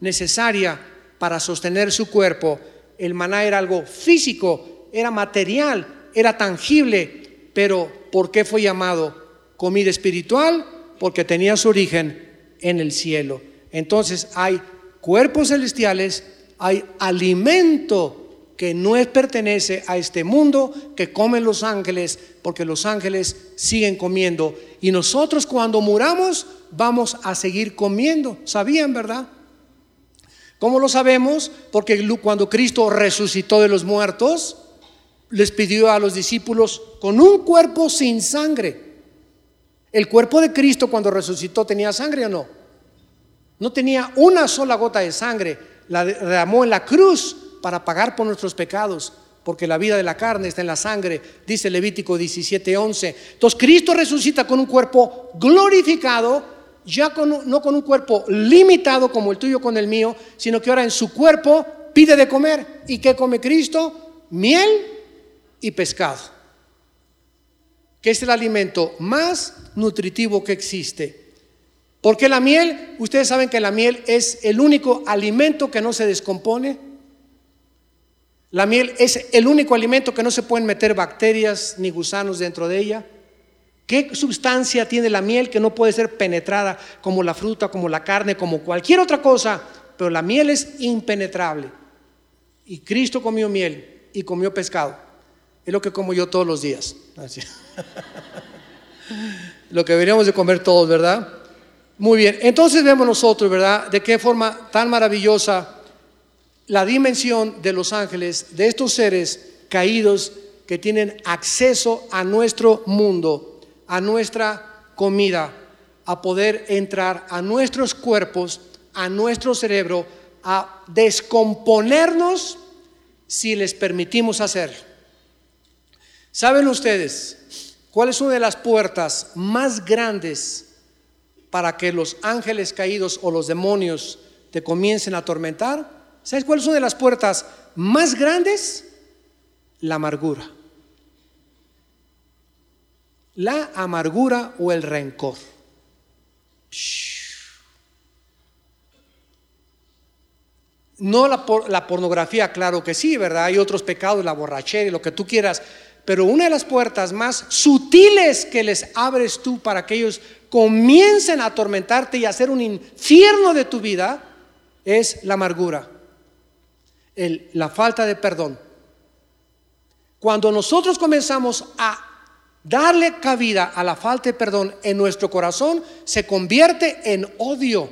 B: necesaria para sostener su cuerpo. El maná era algo físico era material, era tangible, pero ¿por qué fue llamado comida espiritual? Porque tenía su origen en el cielo. Entonces hay cuerpos celestiales, hay alimento que no pertenece a este mundo, que comen los ángeles, porque los ángeles siguen comiendo. Y nosotros cuando muramos vamos a seguir comiendo. ¿Sabían, verdad? ¿Cómo lo sabemos? Porque cuando Cristo resucitó de los muertos, les pidió a los discípulos con un cuerpo sin sangre. ¿El cuerpo de Cristo cuando resucitó tenía sangre o no? No tenía una sola gota de sangre. La derramó en la cruz para pagar por nuestros pecados, porque la vida de la carne está en la sangre, dice Levítico 17:11. Entonces Cristo resucita con un cuerpo glorificado, ya no con un cuerpo limitado como el tuyo con el mío, sino que ahora en su cuerpo pide de comer. ¿Y qué come Cristo? Miel y pescado, que es el alimento más nutritivo que existe. Porque la miel, ustedes saben que la miel es el único alimento que no se descompone. La miel es el único alimento que no se pueden meter bacterias ni gusanos dentro de ella. ¿Qué sustancia tiene la miel que no puede ser penetrada como la fruta, como la carne, como cualquier otra cosa? Pero la miel es impenetrable. Y Cristo comió miel y comió pescado. Es lo que como yo todos los días. lo que deberíamos de comer todos, ¿verdad? Muy bien, entonces vemos nosotros, ¿verdad? De qué forma tan maravillosa la dimensión de los ángeles, de estos seres caídos que tienen acceso a nuestro mundo, a nuestra comida, a poder entrar a nuestros cuerpos, a nuestro cerebro, a descomponernos si les permitimos hacerlo. ¿Saben ustedes cuál es una de las puertas más grandes para que los ángeles caídos o los demonios te comiencen a atormentar? ¿Sabes cuál es una de las puertas más grandes? La amargura. La amargura o el rencor. No la, la, pornografía, claro que sí, ¿verdad? Hay otros pecados, la borrachera y lo que tú quieras, pero una de las puertas más sutiles que les abres tú para que ellos comiencen a atormentarte y a hacer un infierno de tu vida es la amargura, la falta de perdón. Cuando nosotros comenzamos a darle cabida a la falta de perdón en nuestro corazón, se convierte en odio.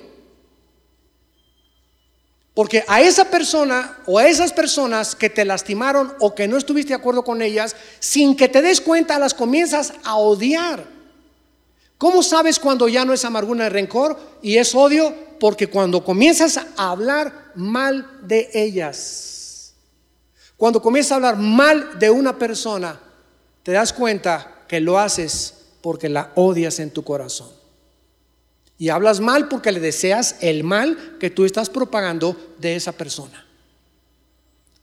B: Porque a esa persona o a esas personas que te lastimaron o que no estuviste de acuerdo con ellas, sin que te des cuenta, las comienzas a odiar. ¿Cómo sabes cuando ya no es amargura y rencor y es odio? Porque cuando comienzas a hablar mal de ellas, cuando comienzas a hablar mal de una persona, te das cuenta que lo haces porque la odias en tu corazón. Y hablas mal porque le deseas el mal que tú estás propagando de esa persona.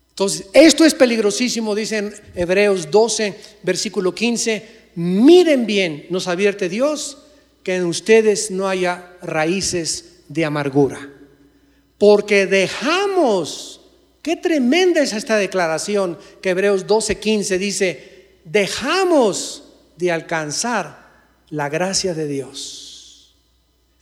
B: Entonces, esto es peligrosísimo, dicen Hebreos 12, versículo 15. Miren bien, nos advierte Dios, que en ustedes no haya raíces de amargura. porque dejamos, qué tremenda es esta declaración que Hebreos 12:15 dice, dejamos de alcanzar la gracia de Dios.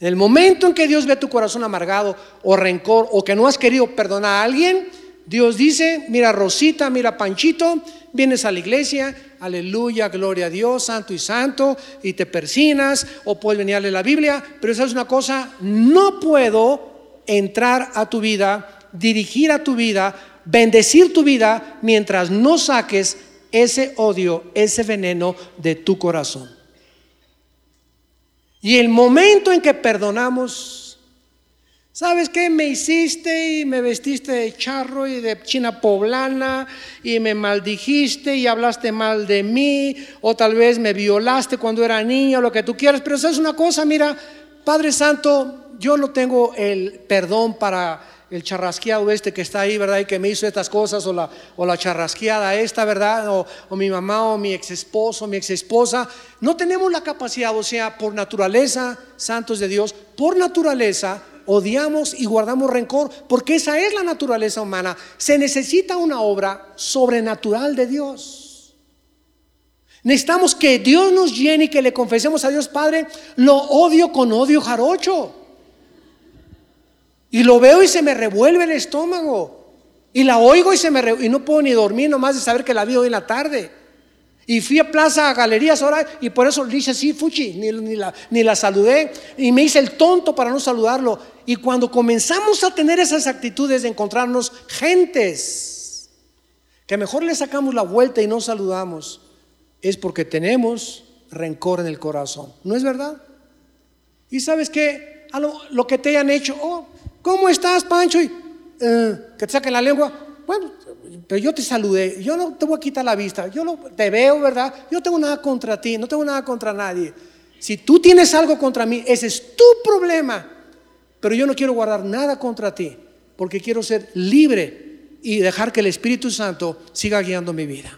B: En el momento en que Dios ve tu corazón amargado o rencor o que no has querido perdonar a alguien, Dios dice, mira Rosita, mira Panchito, vienes a la iglesia, aleluya, gloria a Dios, santo y santo, y te persinas, o puedes venir a leer la Biblia, pero esa es una cosa, no puedo entrar a tu vida, dirigir a tu vida, bendecir tu vida, mientras no saques ese odio, ese veneno de tu corazón. Y el momento en que perdonamos, ¿Sabes qué? Me hiciste y me vestiste de charro y de china poblana y me maldijiste y hablaste mal de mí o tal vez me violaste cuando era niña o lo que tú quieras. Pero eso es una cosa, mira, Padre Santo, yo no tengo el perdón para el charrasqueado este que está ahí, ¿verdad? Y que me hizo estas cosas o la, o la charrasqueada esta, ¿verdad? O, o mi mamá o mi ex esposo, mi ex esposa. No tenemos la capacidad, o sea, por naturaleza, santos de Dios, por naturaleza odiamos y guardamos rencor, porque esa es la naturaleza humana. Se necesita una obra sobrenatural de Dios. Necesitamos que Dios nos llene y que le confesemos a Dios Padre, lo odio con odio jarocho. Y lo veo y se me revuelve el estómago. Y la oigo y se me y no puedo ni dormir nomás de saber que la vi hoy en la tarde. Y fui a Plaza a Galerías ahora y por eso le dije así, Fuchi, ni, la, ni la saludé. Y me hice el tonto para no saludarlo. Y cuando comenzamos a tener esas actitudes de encontrarnos gentes, que mejor le sacamos la vuelta y no saludamos, es porque tenemos rencor en el corazón. ¿No es verdad? Y sabes que a lo, que te hayan hecho, oh, ¿cómo estás, Pancho? Y, eh, que te saquen la lengua. Bueno, pero yo te saludé, yo no te voy a quitar la vista, yo no, te veo, ¿verdad? Yo no tengo nada contra ti, no tengo nada contra nadie. Si tú tienes algo contra mí, ese es tu problema. Pero yo no quiero guardar nada contra ti, porque quiero ser libre y dejar que el Espíritu Santo siga guiando mi vida.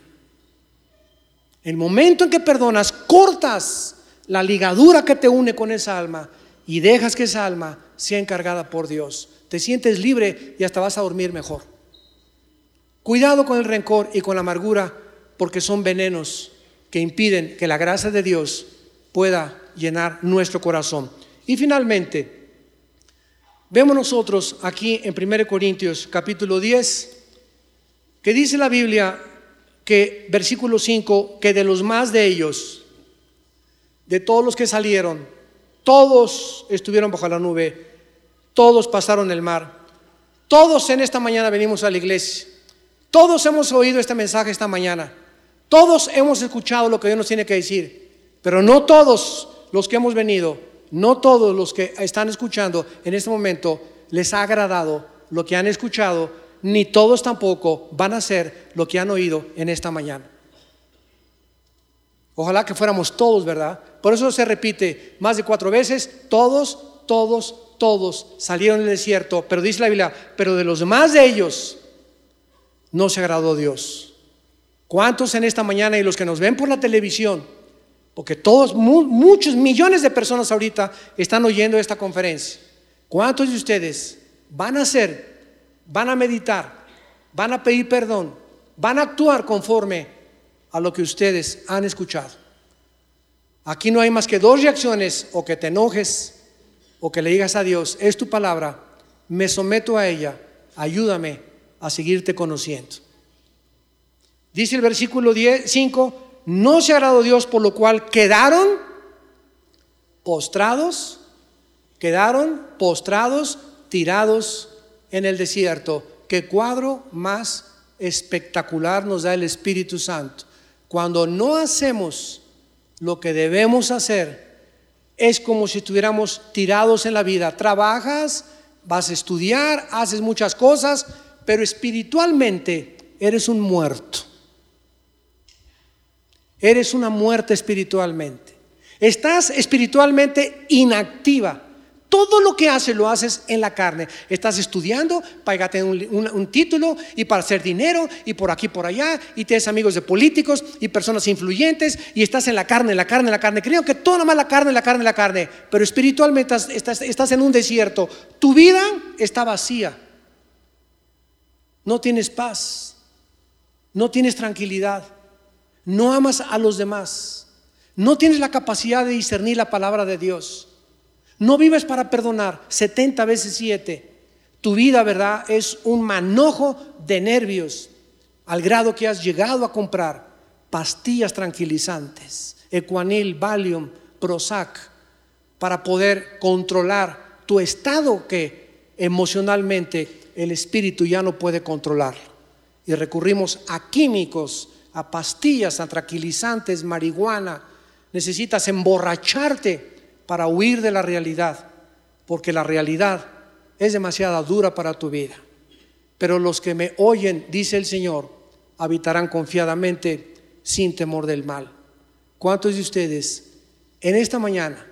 B: El momento en que perdonas, cortas la ligadura que te une con esa alma y dejas que esa alma sea encargada por Dios. Te sientes libre y hasta vas a dormir mejor. Cuidado con el rencor y con la amargura, porque son venenos que impiden que la gracia de Dios pueda llenar nuestro corazón. Y finalmente, Vemos nosotros aquí en 1 Corintios capítulo 10, que dice la Biblia que, versículo 5, que de los más de ellos, de todos los que salieron, todos estuvieron bajo la nube, todos pasaron el mar, todos en esta mañana venimos a la iglesia, todos hemos oído este mensaje esta mañana, todos hemos escuchado lo que Dios nos tiene que decir, pero no todos los que hemos venido no todos los que están escuchando en este momento les ha agradado lo que han escuchado, ni todos tampoco van a hacer lo que han oído en esta mañana. Ojalá que fuéramos todos, ¿verdad? Por eso se repite más de cuatro veces, todos, todos, todos salieron del desierto, pero dice la Biblia, pero de los demás de ellos no se agradó Dios. ¿Cuántos en esta mañana y los que nos ven por la televisión porque todos, muchos millones de personas ahorita están oyendo esta conferencia. ¿Cuántos de ustedes van a hacer, van a meditar, van a pedir perdón, van a actuar conforme a lo que ustedes han escuchado? Aquí no hay más que dos reacciones, o que te enojes, o que le digas a Dios, es tu palabra, me someto a ella, ayúdame a seguirte conociendo. Dice el versículo 5, no se agradó Dios, por lo cual quedaron postrados, quedaron postrados, tirados en el desierto. Qué cuadro más espectacular nos da el Espíritu Santo. Cuando no hacemos lo que debemos hacer, es como si estuviéramos tirados en la vida. Trabajas, vas a estudiar, haces muchas cosas, pero espiritualmente eres un muerto. Eres una muerte espiritualmente. Estás espiritualmente inactiva. Todo lo que haces lo haces en la carne. Estás estudiando para tener un, un, título y para hacer dinero y por aquí, por allá, y tienes amigos de políticos y personas influyentes y estás en la carne, en la carne, en la carne. Creo que todo nomás la carne, la carne, la carne. Pero espiritualmente estás, estás en un desierto. Tu vida está vacía. No tienes paz. No tienes tranquilidad. No amas a los demás. No tienes la capacidad de discernir la palabra de Dios. No vives para perdonar 70 veces 7. Tu vida, ¿verdad? Es un manojo de nervios al grado que has llegado a comprar pastillas tranquilizantes, Equanil, Valium, Prozac, para poder controlar tu estado que emocionalmente el espíritu ya no puede controlar. Y recurrimos a químicos, a pastillas, a tranquilizantes, marihuana. Necesitas emborracharte para huir de la realidad, porque la realidad es demasiado dura para tu vida. Pero los que me oyen, dice el Señor, habitarán confiadamente sin temor del mal. ¿Cuántos de ustedes en esta mañana,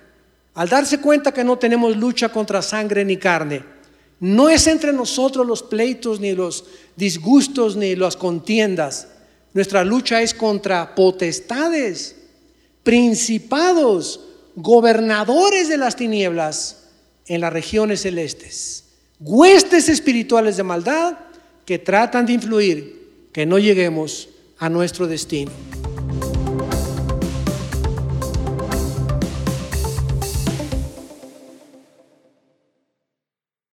B: al darse cuenta que no tenemos lucha contra sangre ni carne, no es entre nosotros los pleitos, ni los disgustos, ni las contiendas. Nuestra lucha es contra potestades, principados, gobernadores de las tinieblas en las regiones celestes, huestes espirituales de maldad que tratan de influir que no lleguemos a nuestro destino.